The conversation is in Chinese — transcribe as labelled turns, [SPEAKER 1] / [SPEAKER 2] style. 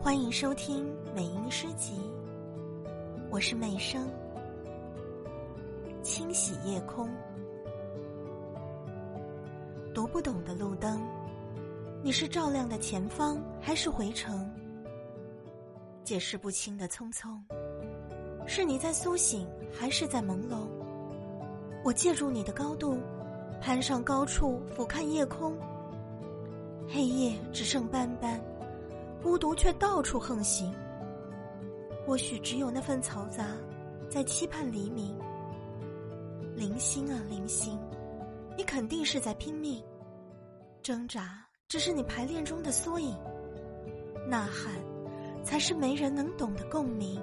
[SPEAKER 1] 欢迎收听美音诗集，我是美声。清洗夜空，读不懂的路灯，你是照亮的前方还是回程？解释不清的匆匆，是你在苏醒还是在朦胧？我借助你的高度，攀上高处俯瞰夜空，黑夜只剩斑斑。孤独却到处横行，或许只有那份嘈杂，在期盼黎明。零星啊，零星，你肯定是在拼命挣扎，只是你排练中的缩影。呐喊，才是没人能懂的共鸣。